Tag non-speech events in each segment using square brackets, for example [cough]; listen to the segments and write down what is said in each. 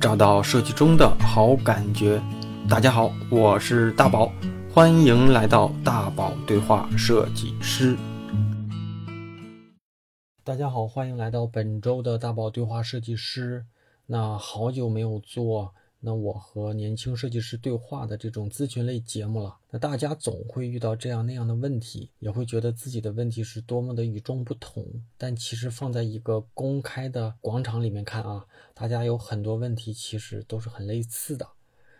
找到设计中的好感觉。大家好，我是大宝，欢迎来到大宝对话设计师。大家好，欢迎来到本周的大宝对话设计师。那好久没有做。那我和年轻设计师对话的这种咨询类节目了，那大家总会遇到这样那样的问题，也会觉得自己的问题是多么的与众不同。但其实放在一个公开的广场里面看啊，大家有很多问题其实都是很类似的，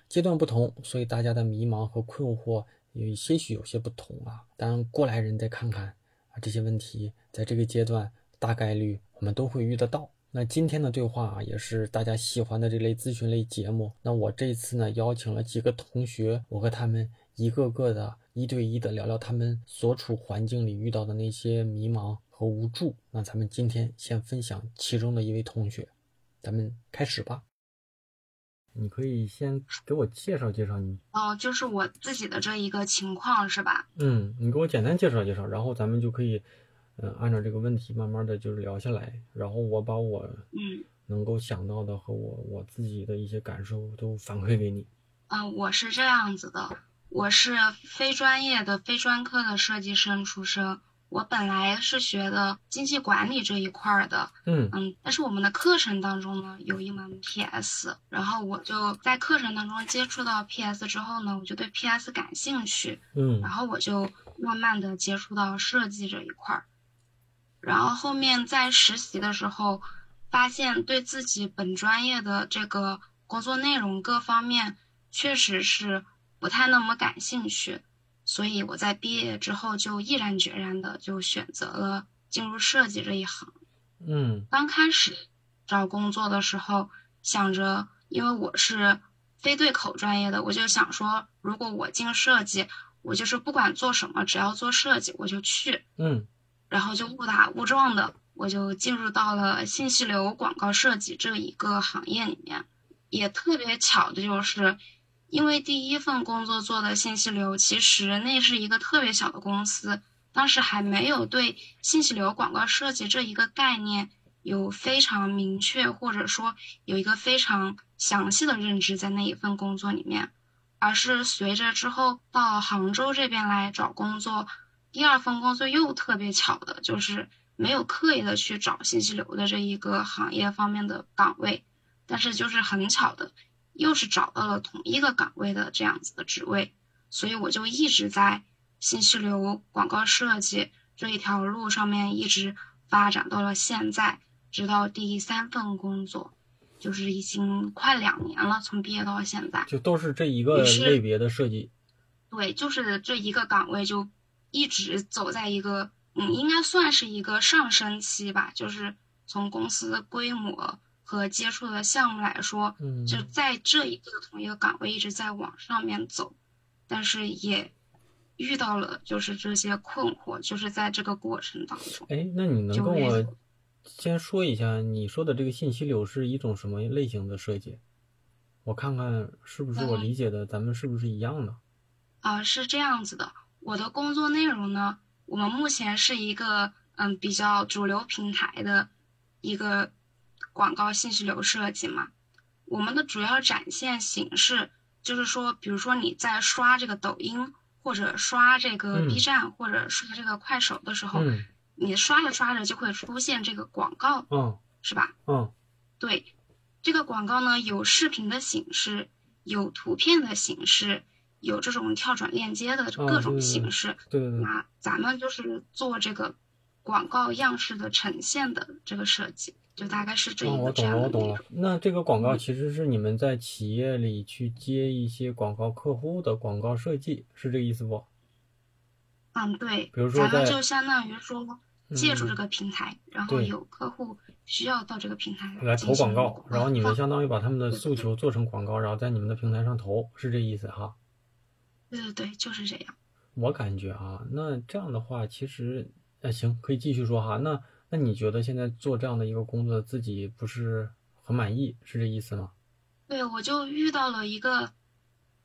阶段不同，所以大家的迷茫和困惑有些许有些不同啊。但过来人再看看啊，这些问题在这个阶段大概率我们都会遇得到。那今天的对话啊，也是大家喜欢的这类咨询类节目。那我这次呢，邀请了几个同学，我和他们一个个的一对一的聊聊他们所处环境里遇到的那些迷茫和无助。那咱们今天先分享其中的一位同学，咱们开始吧。你可以先给我介绍介绍你。哦，就是我自己的这一个情况是吧？嗯，你给我简单介绍介绍，然后咱们就可以。嗯，按照这个问题慢慢的就是聊下来，然后我把我嗯能够想到的和我我自己的一些感受都反馈给你。嗯，我是这样子的，我是非专业的非专科的设计生出身，我本来是学的经济管理这一块的，嗯嗯，但是我们的课程当中呢有一门 PS，然后我就在课程当中接触到 PS 之后呢，我就对 PS 感兴趣，嗯，然后我就慢慢的接触到设计这一块儿。然后后面在实习的时候，发现对自己本专业的这个工作内容各方面确实是不太那么感兴趣，所以我在毕业之后就毅然决然的就选择了进入设计这一行。嗯，刚开始找工作的时候，想着因为我是非对口专业的，我就想说，如果我进设计，我就是不管做什么，只要做设计我就去。嗯。然后就误打误撞的，我就进入到了信息流广告设计这一个行业里面。也特别巧的就是，因为第一份工作做的信息流，其实那是一个特别小的公司，当时还没有对信息流广告设计这一个概念有非常明确，或者说有一个非常详细的认知在那一份工作里面，而是随着之后到杭州这边来找工作。第二份工作又特别巧的，就是没有刻意的去找信息流的这一个行业方面的岗位，但是就是很巧的，又是找到了同一个岗位的这样子的职位，所以我就一直在信息流广告设计这一条路上面一直发展到了现在，直到第三份工作，就是已经快两年了，从毕业到现在，就都是这一个类别的设计，对，就是这一个岗位就。一直走在一个，嗯，应该算是一个上升期吧。就是从公司规模和接触的项目来说，嗯，就在这一个同一个岗位一直在往上面走，但是也遇到了就是这些困惑，就是在这个过程当中。哎，那你能跟我先说一下，你说的这个信息流是一种什么类型的设计？我看看是不是我理解的，咱们是不是一样的？啊，是这样子的。我的工作内容呢，我们目前是一个嗯比较主流平台的一个广告信息流设计嘛。我们的主要展现形式就是说，比如说你在刷这个抖音或者刷这个 B 站或者刷这个快手的时候，你刷着刷着就会出现这个广告，嗯，是吧？嗯，对，这个广告呢有视频的形式，有图片的形式。有这种跳转链接的各种形式，对对对。那咱们就是做这个广告样式的呈现的这个设计，就大概是这一个这样的。我懂了，我懂了。那这个广告其实是你们在企业里去接一些广告客户的广告设计，是这个意思不？嗯，对。比如说，咱们就相当于说借助这个平台，然后有客户需要到这个平台来投广告，然后你们相当于把他们的诉求做成广告，然后在你们的平台上投，是这意思哈？对对对，就是这样。我感觉啊，那这样的话，其实，那行，可以继续说哈。那那你觉得现在做这样的一个工作，自己不是很满意，是这意思吗？对，我就遇到了一个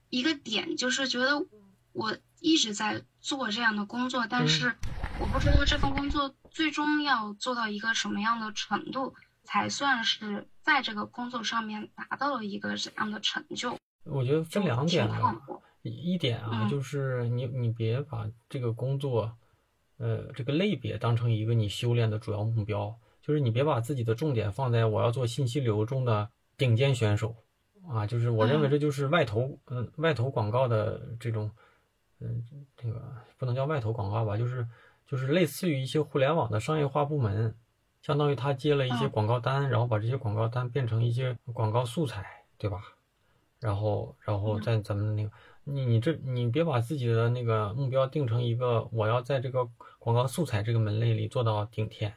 一个点，就是觉得我一直在做这样的工作，但是我不知道这份工作最终要做到一个什么样的程度。才算是在这个工作上面达到了一个怎样的成就。我觉得分两点挺困惑一点啊，嗯。就是你你别把这个工作，呃，这个类别当成一个你修炼的主要目标，就是你别把自己的重点放在我要做信息流中的顶尖选手啊，就是我认为嗯。这就是外投，嗯、外投广告的这种，嗯、这个不能叫外投广告吧，就是就是类似于一些互联网的商业化部门，相当于他接了一些嗯。广告单，然后把这些广告单变成一些广告素材，对吧？然后，然后嗯。在咱们那个，你你这你别把自己的那个目标定成一个我要在这个广告素材这个门类里做到顶天，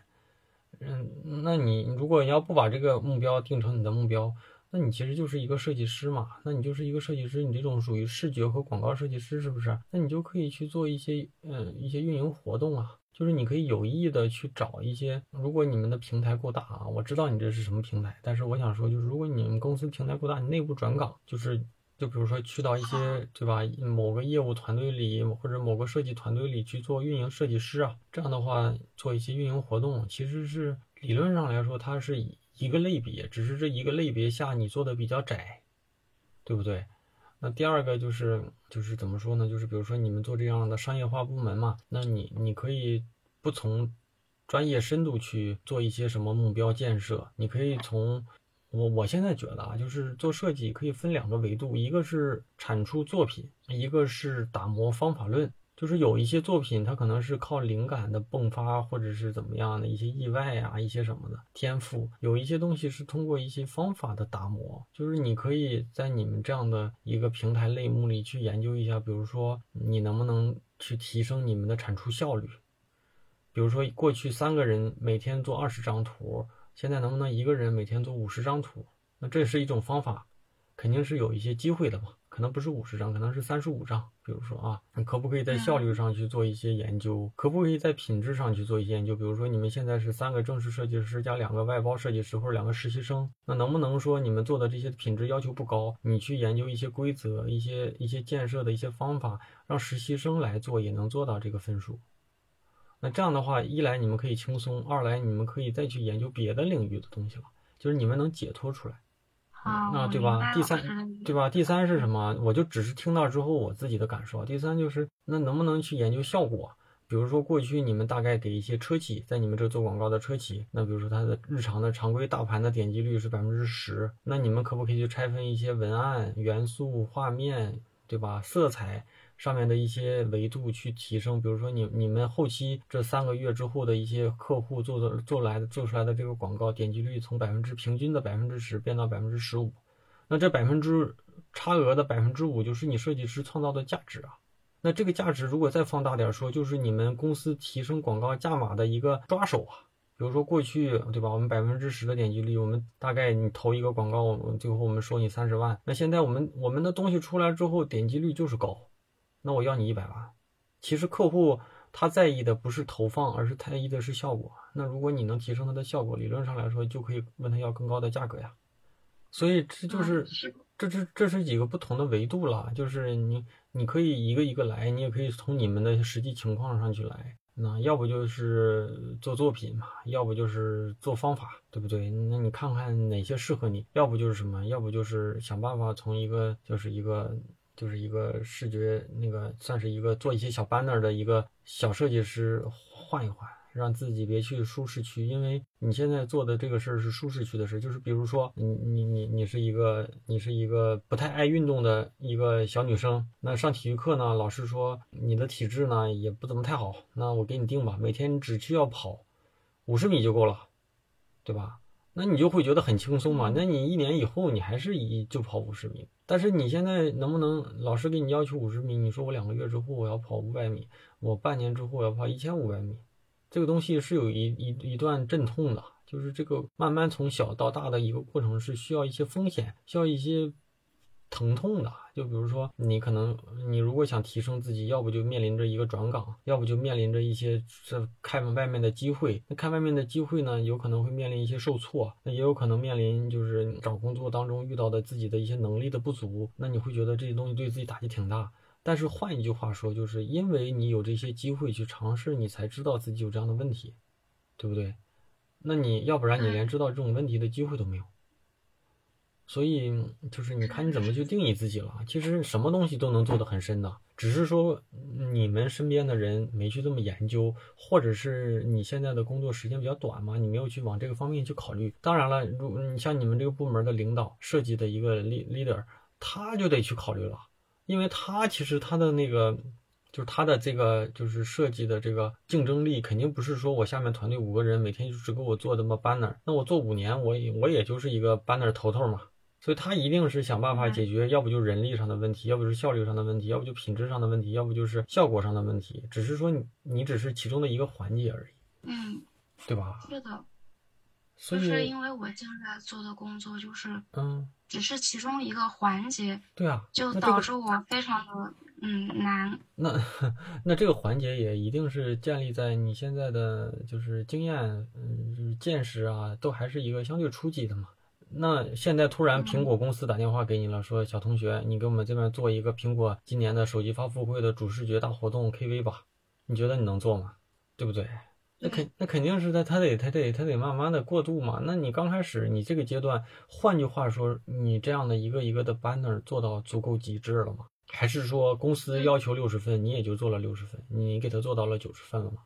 嗯，那你如果要不把这个目标定成你的目标，那你其实就是一个设计师嘛，那你就是一个设计师，你这种属于视觉和广告设计师是不是？那你就可以去做一些嗯一些运营活动啊，就是你可以有意的去找一些，如果你们的平台够大啊，我知道你这是什么平台，但是我想说就是如果你们公司平台够大，你内部转岗就是。就比如说去到一些对吧，某个业务团队里或者某个设计团队里去做运营设计师啊，这样的话做一些运营活动，其实是理论上来说它是一个类别，只是这一个类别下你做的比较窄，对不对？那第二个就是就是怎么说呢？就是比如说你们做这样的商业化部门嘛，那你你可以不从专业深度去做一些什么目标建设，你可以从我我现在觉得啊，就是做设计可以分两个维度，一个是产出作品，一个是打磨方法论。就是有一些作品，它可能是靠灵感的迸发，或者是怎么样的一些意外啊，一些什么的天赋。有一些东西是通过一些方法的打磨，就是你可以在你们这样的一个平台类目里去研究一下，比如说你能不能去提升你们的产出效率。比如说过去三个人每天做二十张图，现在能不能一个人每天做五十张图？那这是一种方法，肯定是有一些机会的嘛。可能不是五十张，可能是三十五张。比如说啊，可不可以在效率上去做一些研究？可不可以在品质上去做一些研究？比如说你们现在是三个正式设计师加两个外包设计师或者两个实习生，那能不能说你们做的这些品质要求不高，你去研究一些规则、一些一些建设的一些方法，让实习生来做也能做到这个分数？那这样的话，一来你们可以轻松，二来你们可以再去研究别的领域的东西了，就是你们能解脱出来。啊，那对吧第三对吧？第三是什么？我就只是听到之后我自己的感受。第三就是那能不能去研究效果？比如说过去你们大概给一些车企，在你们这做广告的车企，那比如说它的日常的常规大盘的点击率是百分之十，那你们可不可以去拆分一些文案、元素、画面，对吧？色彩上面的一些维度去提升？比如说你你们后期这三个月之后的一些客户做的做来的做出来的这个广告点击率从百分之平均的百分之十变到百分之十五。那这百分之差额的百分之五就是你设计师创造的价值啊。那这个价值如果再放大点说，就是你们公司提升广告价码的一个抓手啊。比如说过去对吧，我们百分之十的点击率，我们大概你投一个广告，我们最后我们收你三十万。那现在我们我们的东西出来之后，点击率就是高，那我要你一百万。其实客户他在意的不是投放，而是在意的是效果。那如果你能提升他的效果，理论上来说就可以问他要更高的价格呀。所以这就是这这这是几个不同的维度了，就是你你可以一个一个来，你也可以从你们的实际情况上去来。那要不就是做作品嘛，要不就是做方法，对不对？那你看看哪些适合你，要不就是什么，要不就是想办法从一个就是一个就是一个视觉那个算是一个做一些小 banner 的一个小设计师换一换。让自己别去舒适区，因为你现在做的这个事儿是舒适区的事，就是比如说你你你你是一个你是一个不太爱运动的一个小女生，那上体育课呢，老师说你的体质呢也不怎么太好，那我给你定吧，每天只需要跑五十米就够了，对吧？那你就会觉得很轻松嘛。那你一年以后你还是一就跑五十米，但是你现在能不能老师给你要求五十米，你说我两个月之后我要跑五百米，我半年之后我要跑一千五百米。这个东西是有一一一段阵痛的，就是这个慢慢从小到大的一个过程是需要一些风险，需要一些疼痛的。就比如说，你可能你如果想提升自己，要不就面临着一个转岗，要不就面临着一些这看外面的机会。那看外面的机会呢，有可能会面临一些受挫，那也有可能面临就是找工作当中遇到的自己的一些能力的不足。那你会觉得这些东西对自己打击挺大。但是换一句话说，就是因为你有这些机会去尝试，你才知道自己有这样的问题，对不对？那你要不然你连知道这种问题的机会都没有。所以就是你看你怎么去定义自己了。其实什么东西都能做得很深的，只是说你们身边的人没去这么研究，或者是你现在的工作时间比较短嘛，你没有去往这个方面去考虑。当然了，如你像你们这个部门的领导、设计的一个 leader，他就得去考虑了，因为他其实他的那个。就是他的这个就是设计的这个竞争力，肯定不是说我下面团队五个人每天就只给我做这么 banner，那我做五年，我也我也就是一个 banner 头头嘛。所以他一定是想办法解决，要不就人力上的问题，要不就是效率上的问题，要不就品质上的问题，要不就是效果上的问题。只是说你你只是其中的一个环节而已，嗯，对吧？是的，所就是以，因为我现在做的工作就是嗯，只是其中一个环节，对啊，就导致我非常的嗯难。那 [laughs] 那这个环节也一定是建立在你现在的就是经验，嗯，就是见识啊，都还是一个相对初级的嘛。那现在突然苹果公司打电话给你了，说小同学，你给我们这边做一个苹果今年的手机发布会的主视觉大活动 KV 吧，你觉得你能做吗？对不对？那肯那肯定是他他得他得他得慢慢的过渡嘛。那你刚开始你这个阶段，换句话说，你这样的一个一个的 banner 做到足够极致了吗？还是说公司要求六十分，你也就做了六十分，你给他做到了九十分了吗？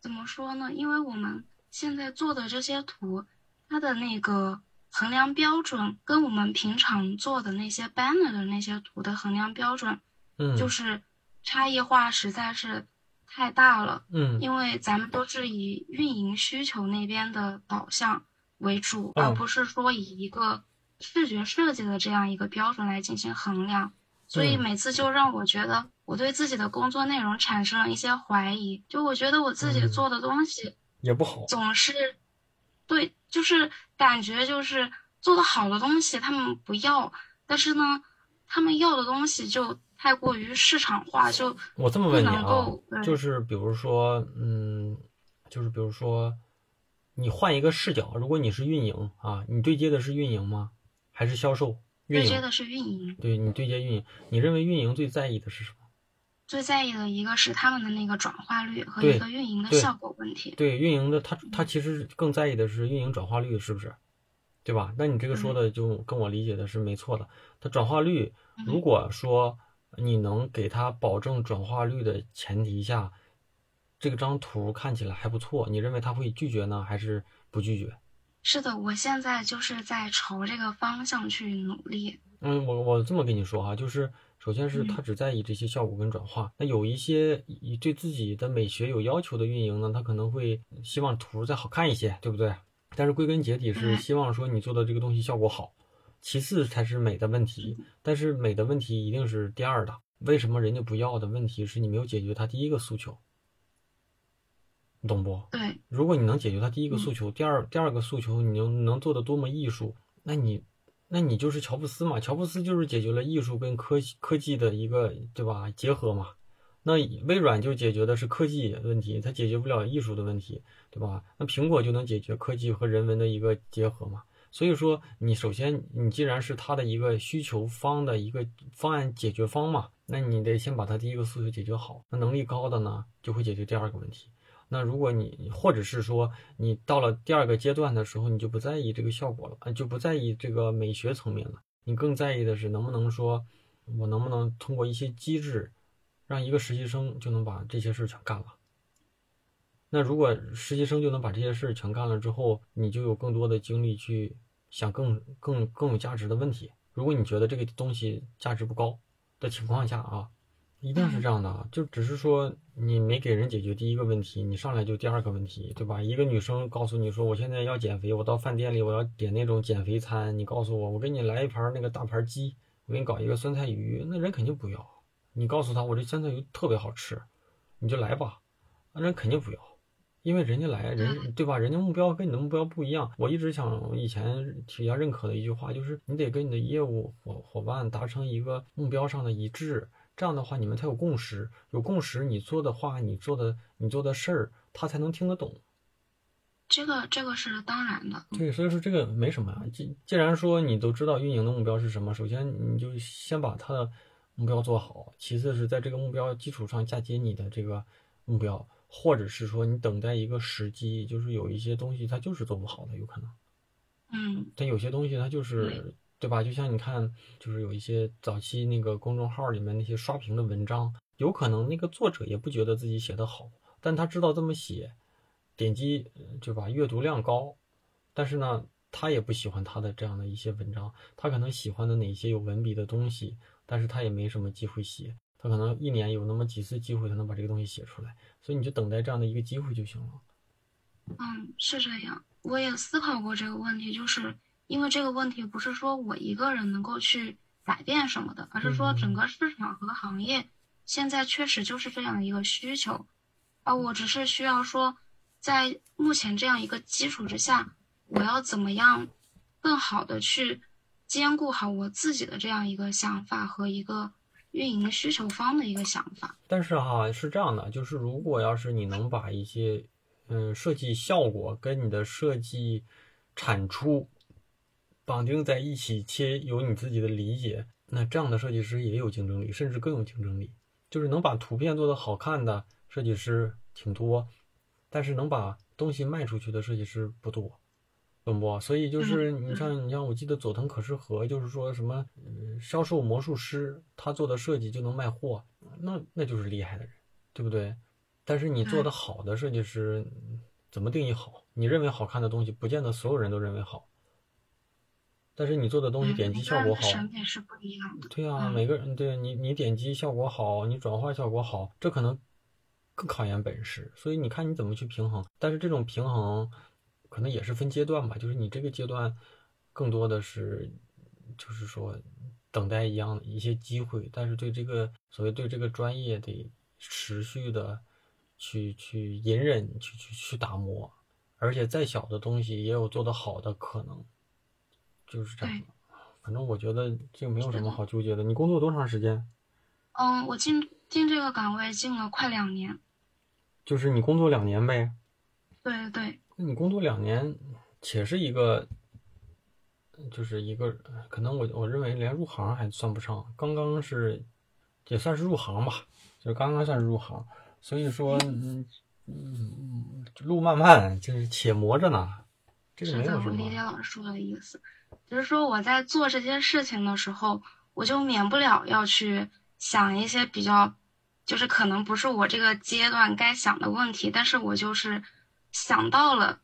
怎么说呢？因为我们现在做的这些图，它的那个衡量标准跟我们平常做的那些 banner 的那些图的衡量标准，嗯，就是差异化实在是太大了。嗯因为咱们都是以运营需求那边的导向为主，嗯而不是说以一个视觉设计的这样一个标准来进行衡量。所以嗯每次就让我觉得我对自己的工作内容产生了一些怀疑，就我觉得我自己嗯做的东西也不好。总是，对，就是感觉就是做的好的东西他们不要，但是呢，他们要的东西就太过于市场化，就我这么问你啊够，就是比如说，嗯，就是比如说，你换一个视角，如果你是运营啊，你对接的是运营吗？还是销售？运营？对接的是运营。对你对接运营，你认为运营最在意的是什么？最在意的一个是他们的那个转化率和一个运营的效果问题。对运营的，他他其实更在意的是运营转化率，是不是？对吧？那你这个说的就跟我理解的是没错的。它转化率，如果说你能给他保证转化率的前提下，这个张图看起来还不错，你认为他会拒绝呢，还是不拒绝？是的，我现在就是在朝这个方向去努力。嗯，我我这么跟你说哈，就是首先是嗯他只在意这些效果跟转化。那有一些以对自己的美学有要求的运营呢，他可能会希望图再好看一些，对不对？但是归根结底是嗯希望说你做的这个东西效果好，其次才是美的问题。但是美的问题一定是第二的。为什么人家不要的问题是你没有解决他第一个诉求，你懂不？对，如果你能解决他第一个诉嗯求，第二第二个诉求你能能做的多么艺术，那你那你就是乔布斯嘛？乔布斯就是解决了艺术跟科科技的一个对吧结合嘛？那微软就解决的是科技问题，它解决不了艺术的问题，对吧？那苹果就能解决科技和人文的一个结合嘛？所以说，你首先你既然是他的一个需求方的一个方案解决方嘛，那你得先把他第一个诉求解决好。那能力高的呢，就会解决第二个问题。那如果你或者是说你到了第二个阶段的时候，你就不在意这个效果了，呃就不在意这个美学层面了，你更在意的是能不能说，我能不能通过一些机制，让一个实习生就能把这些事儿全干了。那如果实习生就能把这些事儿全干了之后，你就有更多的精力去想更更更有价值的问题。如果你觉得这个东西价值不高的情况下啊，一定是这样的啊，就只是说你没给人解决第一个问题，你上来就第二个问题，对吧？一个女生告诉你说我现在要减肥，我到饭店里我要点那种减肥餐，你告诉我我给你来一盘那个大盘鸡，我给你搞一个酸菜鱼，那人肯定不要。你告诉他我这酸菜鱼特别好吃，你就来吧，那人肯定不要。因为人家来，人对吧？人家目标跟你的目标不一样。我一直想以前比较认可的一句话就是，你得跟你的业务伙伙伴达成一个目标上的一致，这样的话你们才有共识。有共识，你做的话，你做的你做的事儿，他才能听得懂。这个这个是当然的。对，所以说这个没什么呀。既既然说你都知道运营的目标是什么，首先你就先把他的目标做好，其次是在这个目标基础上嫁接你的这个目标。或者是说你等待一个时机，就是有一些东西它就是做不好的，有可能。嗯，但有些东西它就是对吧？就像你看，就是有一些早期那个公众号里面那些刷屏的文章，有可能那个作者也不觉得自己写的好，但他知道这么写，点击呃对吧？阅读量高，但是呢，他也不喜欢他的这样的一些文章，他可能喜欢的哪些有文笔的东西，但是他也没什么机会写，他可能一年有那么几次机会才能把这个东西写出来，所以你就等待这样的一个机会就行了。嗯，是这样。我也思考过这个问题，就是因为这个问题不是说我一个人能够去改变什么的，而是说整个市场和行业现在确实就是这样一个需求，而我只是需要说，在目前这样一个基础之下，我要怎么样更好的去兼顾好我自己的这样一个想法和一个运营需求方的一个想法。但是哈，是这样的，就是如果要是你能把一些嗯设计效果跟你的设计产出绑定在一起，且有你自己的理解，那这样的设计师也有竞争力，甚至更有竞争力。就是能把图片做得好看的设计师挺多，但是能把东西卖出去的设计师不多。懂不？所以就是你像你像，我记得佐藤可士和就是说什么，呃，销售魔术师他做的设计就能卖货，那那就是厉害的人，对不对？但是你做的好的设计师，怎么定义好？你认为好看的东西，不见得所有人都认为好。但是你做的东西点击效果好，审美是不一样的。对啊，嗯每个人对你你点击效果好，你转化效果好，这可能更考验本事。所以你看你怎么去平衡。但是这种平衡可能也是分阶段吧，就是你这个阶段更多的是就是说等待一样的一些机会，但是对这个所谓对这个专业得持续的去去隐忍，去去去打磨，而且再小的东西也有做得好的可能，就是这样的。反正我觉得这个没有什么好纠结的。你工作多长时间？嗯，我进进这个岗位进了快两年。就是你工作两年呗。对对对，那你工作两年，且是一个，就是一个，可能我我认为连入行还算不上，刚刚是，也算是入行吧，就刚刚算是入行。所以说，嗯嗯，路漫漫，就是且磨着呢，这个没有什我理解。老师说的意思，只是说我在做这些事情的时候，我就免不了要去想一些比较，就是可能不是我这个阶段该想的问题，但是我就是想到了，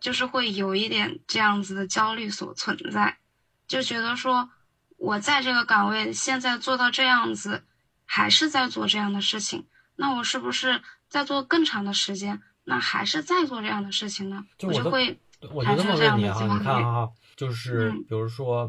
就是会有一点这样子的焦虑所存在，就觉得说我在这个岗位现在做到这样子，还是在做这样的事情，那我是不是在做更长的时间？那还是在做这样的事情呢？就我我就会我就这么问你啊，你看啊，啊，就是嗯比如说，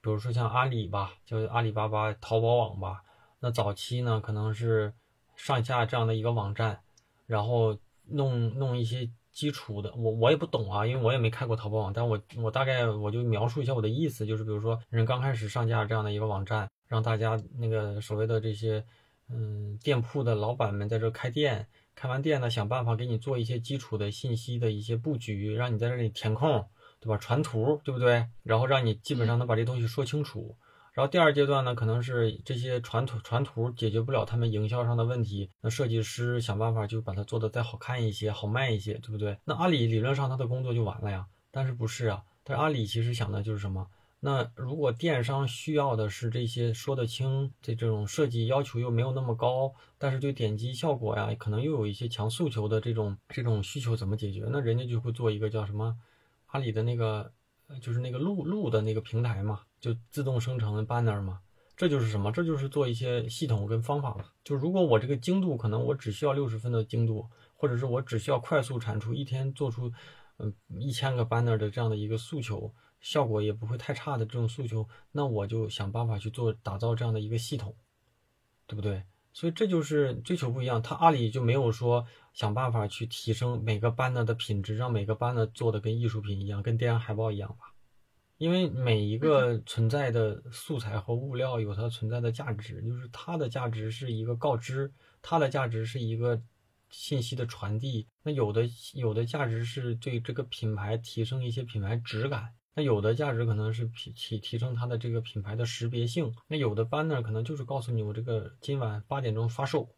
比如说像阿里吧，就是阿里巴巴、淘宝网吧，那早期呢可能是上下这样的一个网站，然后弄弄一些基础的，我我也不懂啊，因为我也没开过淘宝网，但我我大概我就描述一下我的意思，就是比如说人刚开始上架这样的一个网站，让大家那个所谓的这些嗯店铺的老板们在这开店。开完店呢，想办法给你做一些基础的信息的一些布局，让你在这里填空，对吧？传图，对不对？然后让你基本上能把这东西说清楚。然后第二阶段呢，可能是这些传图传图解决不了他们营销上的问题，那设计师想办法就把它做的再好看一些，好卖一些，对不对？那阿里理论上他的工作就完了呀，但是不是啊？但是阿里其实想的就是什么？那如果电商需要的是这些说得清的这种设计要求又没有那么高，但是对点击效果呀，可能又有一些强诉求的这种这种需求怎么解决？那人家就会做一个叫什么阿里的那个，就是那个录录的那个平台嘛，就自动生成的 banner 嘛。这就是什么？这就是做一些系统跟方法嘛。就如果我这个精度可能我只需要六十分的精度，或者是我只需要快速产出，一天做出嗯一千个 banner 的这样的一个诉求。效果也不会太差的这种诉求，那我就想办法去做打造这样的一个系统，对不对？所以这就是追求不一样。他阿里就没有说想办法去提升每个 banner 的品质，让每个 banner 做的跟艺术品一样，跟电影海报一样吧。因为每一个存在的素材和物料有它存在的价值，就是它的价值是一个告知，它的价值是一个信息的传递。那有的有的价值是对这个品牌提升一些品牌质感。那有的价值可能是提提提升它的这个品牌的识别性，那有的 banner 可能就是告诉你我这个今晚八点钟发售，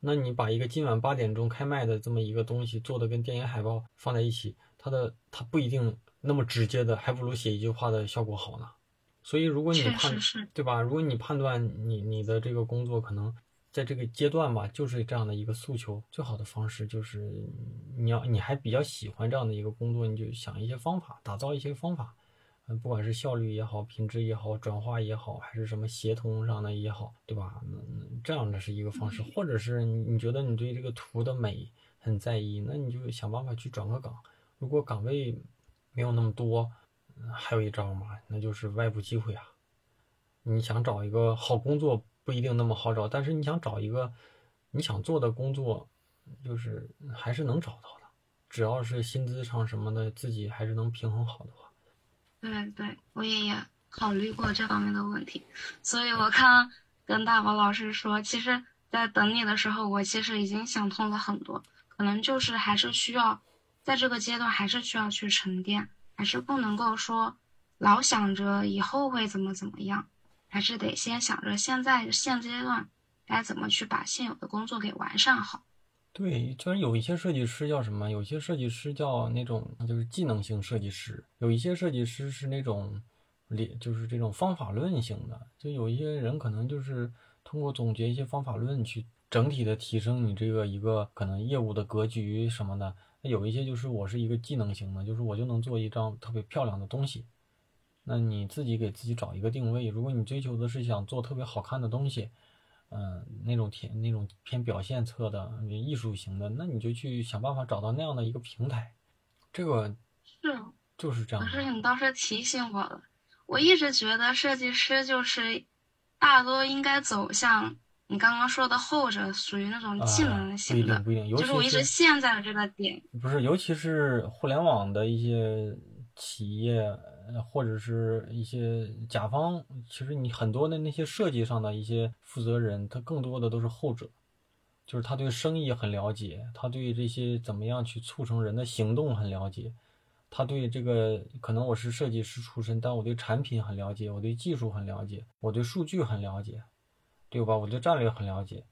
那你把一个今晚八点钟开卖的这么一个东西做的跟电影海报放在一起，它的它不一定那么直接的，还不如写一句话的效果好呢。所以如果你判，对吧？如果你判断你你的这个工作可能在这个阶段吧，就是这样的一个诉求，最好的方式就是你要你还比较喜欢这样的一个工作，你就想一些方法，打造一些方法，嗯，不管是效率也好，品质也好，转化也好，还是什么协同上的也好，对吧？那那这样的是一个方式，或者是你你觉得你对这个图的美很在意，那你就想办法去转个岗，如果岗位没有那么多。还有一招嘛，那就是外部机会啊。你想找一个好工作不一定那么好找，但是你想找一个你想做的工作，就是还是能找到的。只要是薪资上什么的，自己还是能平衡好的话。对对，我也也考虑过这方面的问题，所以我看跟大宝老师说，其实，在等你的时候，我其实已经想通了很多，可能就是还是需要在这个阶段，还是需要去沉淀。还是不能够说老想着以后会怎么怎么样，还是得先想着现在现阶段该怎么去把现有的工作给完善好。对，就是有一些设计师叫什么？有些设计师叫那种就是技能型设计师，有一些设计师是那种理就是这种方法论型的。就有一些人可能就是通过总结一些方法论去整体的提升你这个一个可能业务的格局什么的。那有一些就是我是一个技能型的，就是我就能做一张特别漂亮的东西。那你自己给自己找一个定位，如果你追求的是想做特别好看的东西，嗯，那种偏那种偏表现侧的艺术型的，那你就去想办法找到那样的一个平台。这个是就是这样。可是你倒是提醒我了，我一直觉得设计师就是大多应该走向。你刚刚说的后者属于那种技能型的，不一定，不一定。就是我一直陷在了这个点。不是，尤其是互联网的一些企业，或者是一些甲方，其实你很多的那些设计上的一些负责人，他更多的都是后者，就是他对生意很了解，他对这些怎么样去促成人的行动很了解，他对这个可能我是设计师出身，但我对产品很了解，我对技术很了解，我对数据很了解。对吧？我对战略很了解，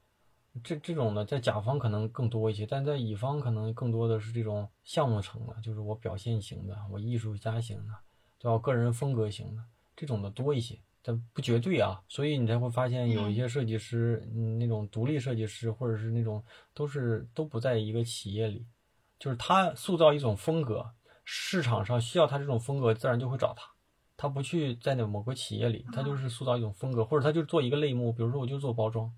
这这种呢，在甲方可能更多一些，但在乙方可能更多的是这种项目层的，就是我表现型的，我艺术家型的，对吧？个人风格型的这种的多一些，但不绝对啊。所以你才会发现有一些设计师，嗯，那种独立设计师，或者是那种都是都不在一个企业里，就是他塑造一种风格，市场上需要他这种风格，自然就会找他。他不去在那某个企业里，他就是塑造一种风格，或者他就做一个类目，比如说我就做包装，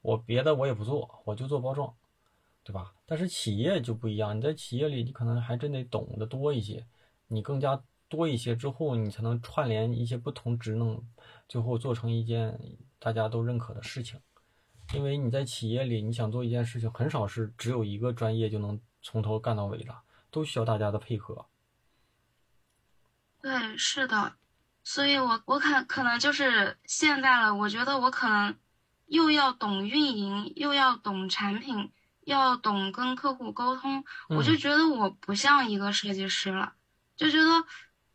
我别的我也不做，我就做包装，对吧？但是企业就不一样，你在企业里，你可能还真得懂得多一些，你更加多一些之后，你才能串联一些不同职能，最后做成一件大家都认可的事情。因为你在企业里，你想做一件事情，很少是只有一个专业就能从头干到尾的，都需要大家的配合。对，是的，所以我我可可能就是现在了。我觉得我可能又要懂运营，又要懂产品，要懂跟客户沟通。我就觉得我不像一个设计师了，就觉得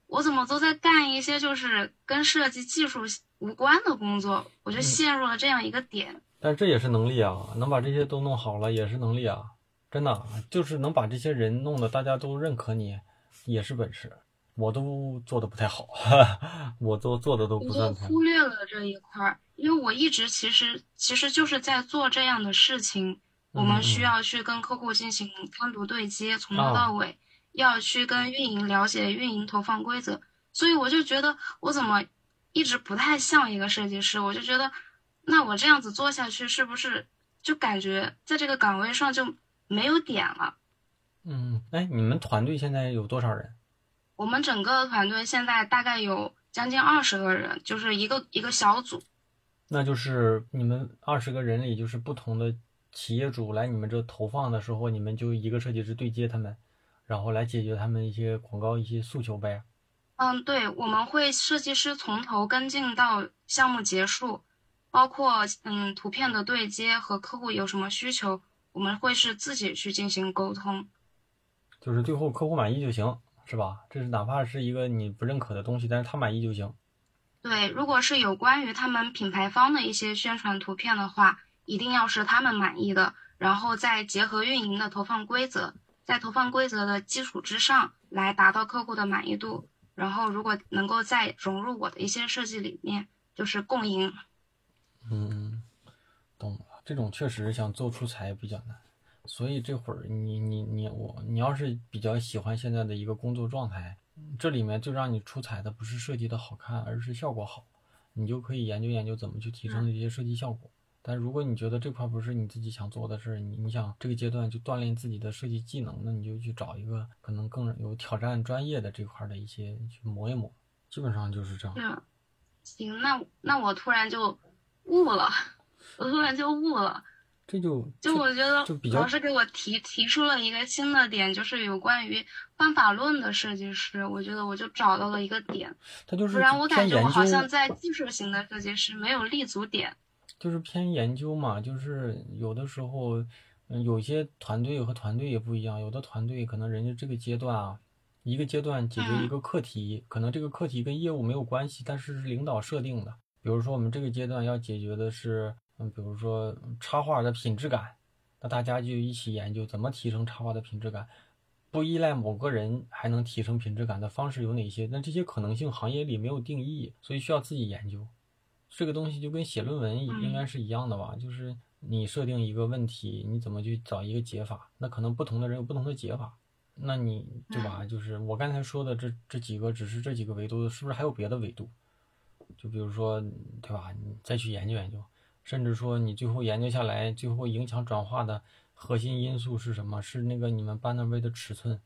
我怎么都在干一些就是跟设计技术无关的工作，我就陷入了这样一个点。但这也是能力啊，能把这些都弄好了也是能力啊，真的就是能把这些人弄得大家都认可你，也是本事。我都做的不太好，[laughs] 我都做的都不算太。忽略了这一块儿，因为我一直其实其实就是在做这样的事情。我们需要去跟客户进行单独对接，从头到尾要去跟运营了解运营投放规则。所以我就觉得我怎么一直不太像一个设计师，我就觉得那我这样子做下去是不是就感觉在这个岗位上就没有点了？嗯，哎，你们团队现在有多少人？我们整个团队现在大概有将近二十个人，就是一个一个小组。那就是你们二十个人里，就是不同的企业主来你们这投放的时候，你们就一个设计师对接他们，然后来解决他们一些广告一些诉求呗。嗯，对，我们会设计师从头跟进到项目结束，包括嗯图片的对接和客户有什么需求，我们会是自己去进行沟通。就是最后客户满意就行。是吧？这是哪怕是一个你不认可的东西，但是他满意就行。对，如果是有关于他们品牌方的一些宣传图片的话，一定要是他们满意的，然后再结合运营的投放规则，在投放规则的基础之上来达到客户的满意度。然后如果能够再融入我的一些设计理念，就是共赢。嗯，懂了。这种确实想做出彩比较难，所以这会儿你你你我你要是比较喜欢现在的一个工作状态，这里面最让你出彩的不是设计的好看，而是效果好，你就可以研究研究怎么去提升这些设计效果。但如果你觉得这块不是你自己想做的事儿，你你想这个阶段就锻炼自己的设计技能，那你就去找一个可能更有挑战、专业的这块的一些去磨一磨，基本上就是这样。嗯，行，那那我突然就悟了，我突然就悟了。这就就我觉得老师给我提提出了一个新的点，就是有关于方法论的设计师，我觉得我就找到了一个点。他就是不然我感觉我好像在技术型的设计师没有立足点。就是偏研究嘛，就是有的时候，嗯，有些团队和团队也不一样，有的团队可能人家这个阶段啊，一个阶段解决一个课题，可能这个课题跟业务没有关系，但是是领导设定的。比如说我们这个阶段要解决的是，嗯，比如说插画的品质感，那大家就一起研究怎么提升插画的品质感，不依赖某个人还能提升品质感的方式有哪些？那这些可能性行业里没有定义，所以需要自己研究。这个东西就跟写论文应该是一样的吧？就是你设定一个问题，你怎么去找一个解法？那可能不同的人有不同的解法，那你对吧？就是我刚才说的这这几个，只是这几个维度，是不是还有别的维度？就比如说，对吧？你再去研究研究，甚至说你最后研究下来，最后影响转化的核心因素是什么？是那个你们 banner 位的尺寸，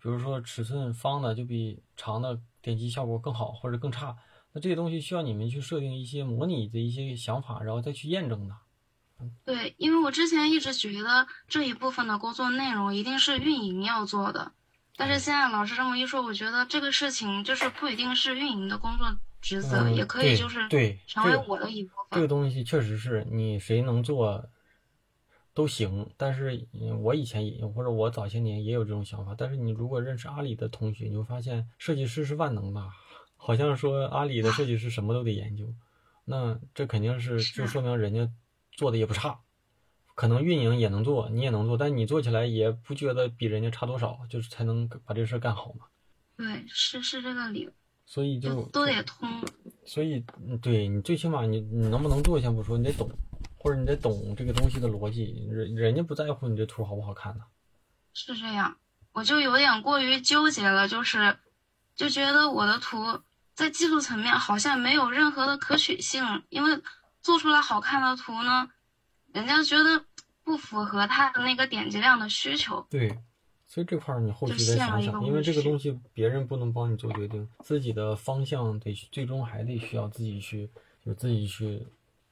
比如说尺寸方的就比长的点击效果更好或者更差。那这些东西需要你们去设定一些模拟的一些想法，然后再去验证的。对，因为我之前一直觉得这一部分的工作内容一定是运营要做的，但是现在老师这么一说，我觉得这个事情就是不一定是运营的工作职责，嗯也可以就是对成为我的一部分这个分。东西确实是你谁能做都行，但是嗯我以前也或者我早些年也有这种想法，但是你如果认识阿里的同学，你会发现设计师是万能的，好像说阿里的设计师什么都得研究，那这肯定是是就说明人家做的也不差，可能运营也能做，你也能做，但你做起来也不觉得比人家差多少，就是才能把这事儿干好嘛。对，是是这个理，所以就都得通。所以，嗯对你最起码你你能不能做先不说，你得懂，或者你得懂这个东西的逻辑。人人家不在乎你这图好不好看呢。是这样，我就有点过于纠结了，就是就觉得我的图在技术层面好像没有任何的可取性，因为做出来好看的图呢，人家觉得不符合他的那个点击量的需求。对，所以这块儿你后续就得想想，因为这个东西别人不能帮你做决定，自己的方向得最终还得需要自己去，就自己去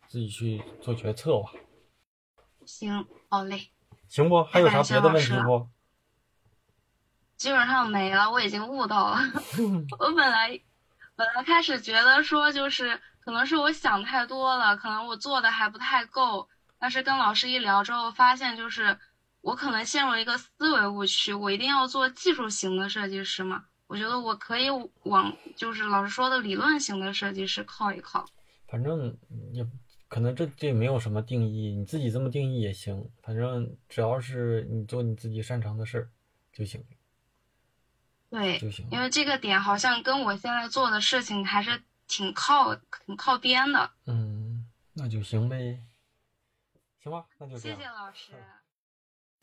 自己去做决策吧。行，好嘞，行不？还有啥别的问题不？基本上没了，我已经悟到了。[laughs] 我本来本来开始觉得说就是可能是我想太多了，可能我做的还不太够，但是跟老师一聊之后，发现就是我可能陷入一个思维误区，我一定要做技术型的设计师嘛。我觉得我可以往就是老师说的理论型的设计师靠一靠。反正也可能这这没有什么定义，你自己这么定义也行。反正只要是你做你自己擅长的事儿就行对，因为这个点好像跟我现在做的事情还是挺靠挺靠边的。嗯，那就行呗。行吧，那就这谢。谢老师。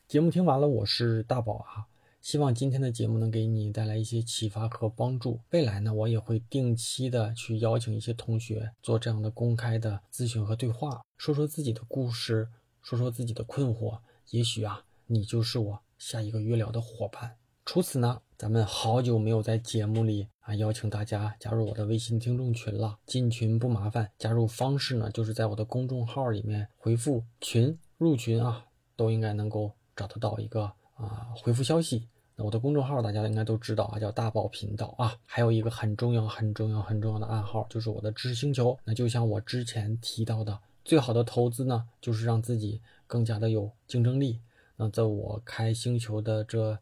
节目听完了，我是大宝啊。希望今天的节目能给你带来一些启发和帮助。未来呢，我也会定期的去邀请一些同学做这样的公开的咨询和对话，说说自己的故事，说说自己的困惑。也许啊，你就是我下一个约聊的伙伴。除此呢，咱们好久没有在节目里啊邀请大家加入我的微信听众群了。进群不麻烦，加入方式呢就是在我的公众号里面回复“群”入群啊，都应该能够找得到一个啊回复消息。那我的公众号大家应该都知道啊，叫大宝频道啊。还有一个很重要、很重要、很重要的暗号，就是我的知识星球。那就像我之前提到的，最好的投资呢，就是让自己更加的有竞争力。那在我开星球的这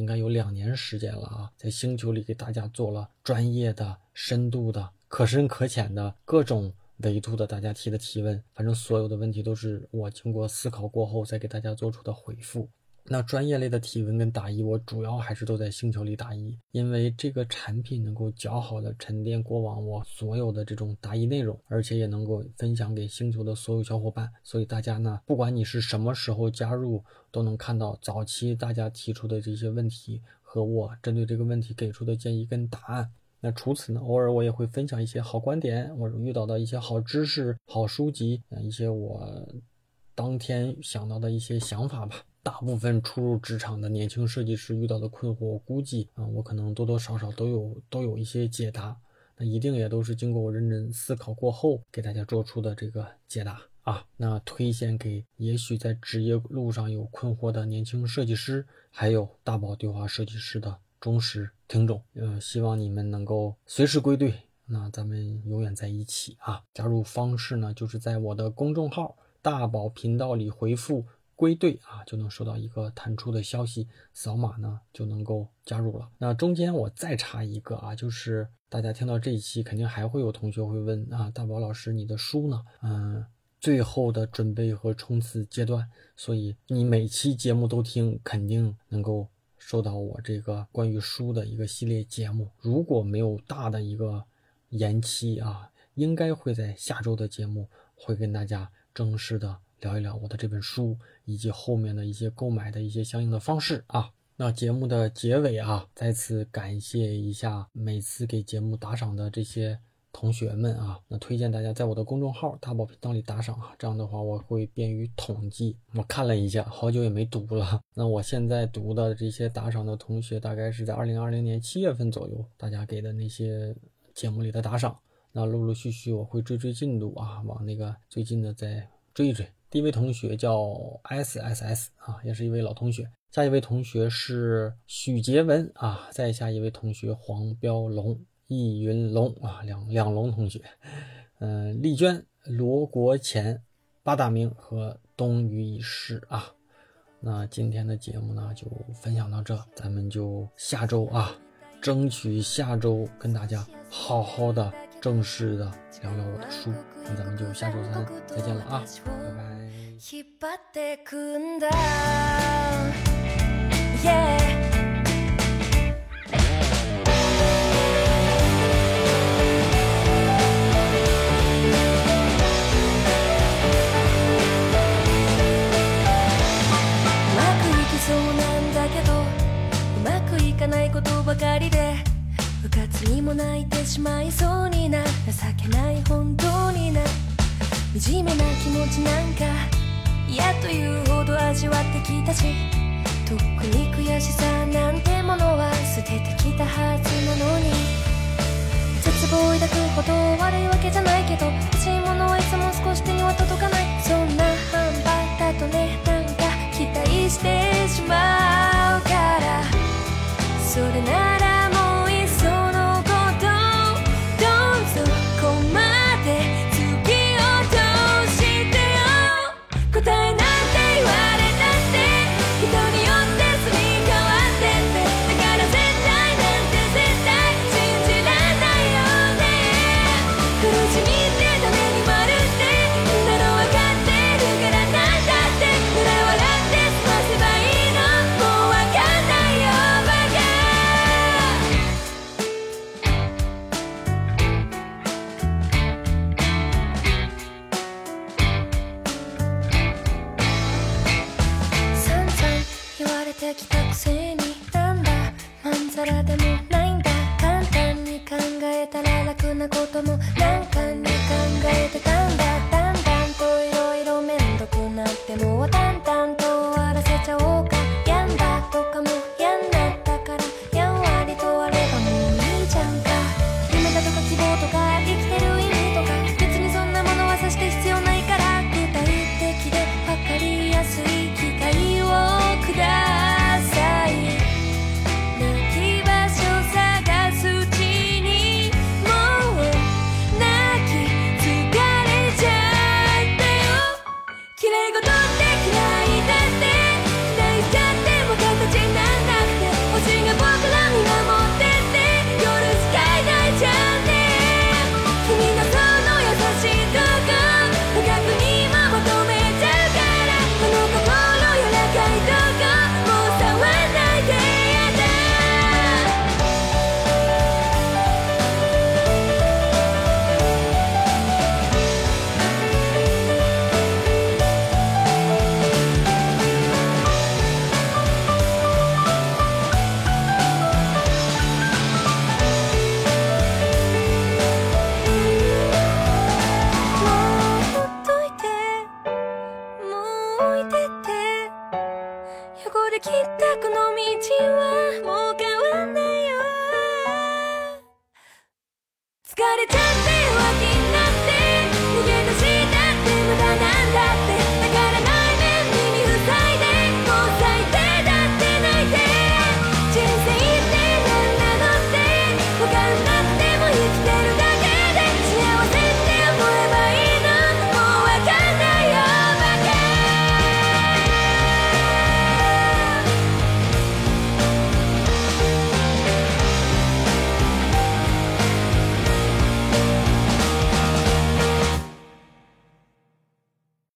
应该有两年时间了啊，在星球里给大家做了专业的、深度的、可深可浅的各种维度的大家提的提问，反正所有的问题都是我经过思考过后再给大家做出的回复。那专业类的提问跟答疑，我主要还是都在星球里答疑，因为这个产品能够较好的沉淀过往我所有的这种答疑内容，而且也能够分享给星球的所有小伙伴。所以大家呢，不管你是什么时候加入，都能看到早期大家提出的这些问题和我针对这个问题给出的建议跟答案。那除此呢，偶尔我也会分享一些好观点，我遇到的一些好知识、好书籍，一些我当天想到的一些想法吧。大部分初入职场的年轻设计师遇到的困惑，我估计啊，我可能多多少少都有都有一些解答。那一定也都是经过我认真思考过后给大家做出的这个解答啊。那推荐给也许在职业路上有困惑的年轻设计师，还有大宝对话设计师的忠实听众。呃，希望你们能够随时归队，那咱们永远在一起啊。加入方式呢，就是在我的公众号大宝频道里回复。归队啊，就能收到一个弹出的消息，扫码呢就能够加入了。那中间我再插一个啊，就是大家听到这一期，肯定还会有同学会问啊，大宝老师，你的书呢？嗯，最后的准备和冲刺阶段，所以你每期节目都听，肯定能够收到我这个关于书的一个系列节目。如果没有大的一个延期啊，应该会在下周的节目会跟大家正式的。聊一聊我的这本书，以及后面的一些购买的一些相应的方式啊。那节目的结尾啊，再次感谢一下每次给节目打赏的这些同学们啊。那推荐大家在我的公众号大宝频道里打赏啊，这样的话我会便于统计。我看了一下，好久也没读了。那我现在读的这些打赏的同学，大概是在二零二零年七月份左右大家给的那些节目里的打赏。那陆陆续续我会追追进度啊，往那个最近的再追一追。第一位同学叫 S S S 啊，也是一位老同学。下一位同学是许杰文啊，再下一位同学黄标龙、易云龙啊，两两龙同学。嗯，丽娟、罗国前、八大名和东隅已逝啊。那今天的节目呢，就分享到这，咱们就下周啊，争取下周跟大家好好的、正式的聊聊我的书。那咱们就下周三再见了啊，拜拜。引っ張ってくんだ、yeah かないことばかりで うかつにも泣いてしまいそうにな。情けない本当にな惨めな気持ちなんか。嫌というほど味わってきたし。とっくに悔しさなんてものは捨ててきたはずなのに。絶望を抱くほど悪いわけじゃないけど欲しいものはいつも少し手には届かない。そんな半端だとねなんか期待してしまうから。それなら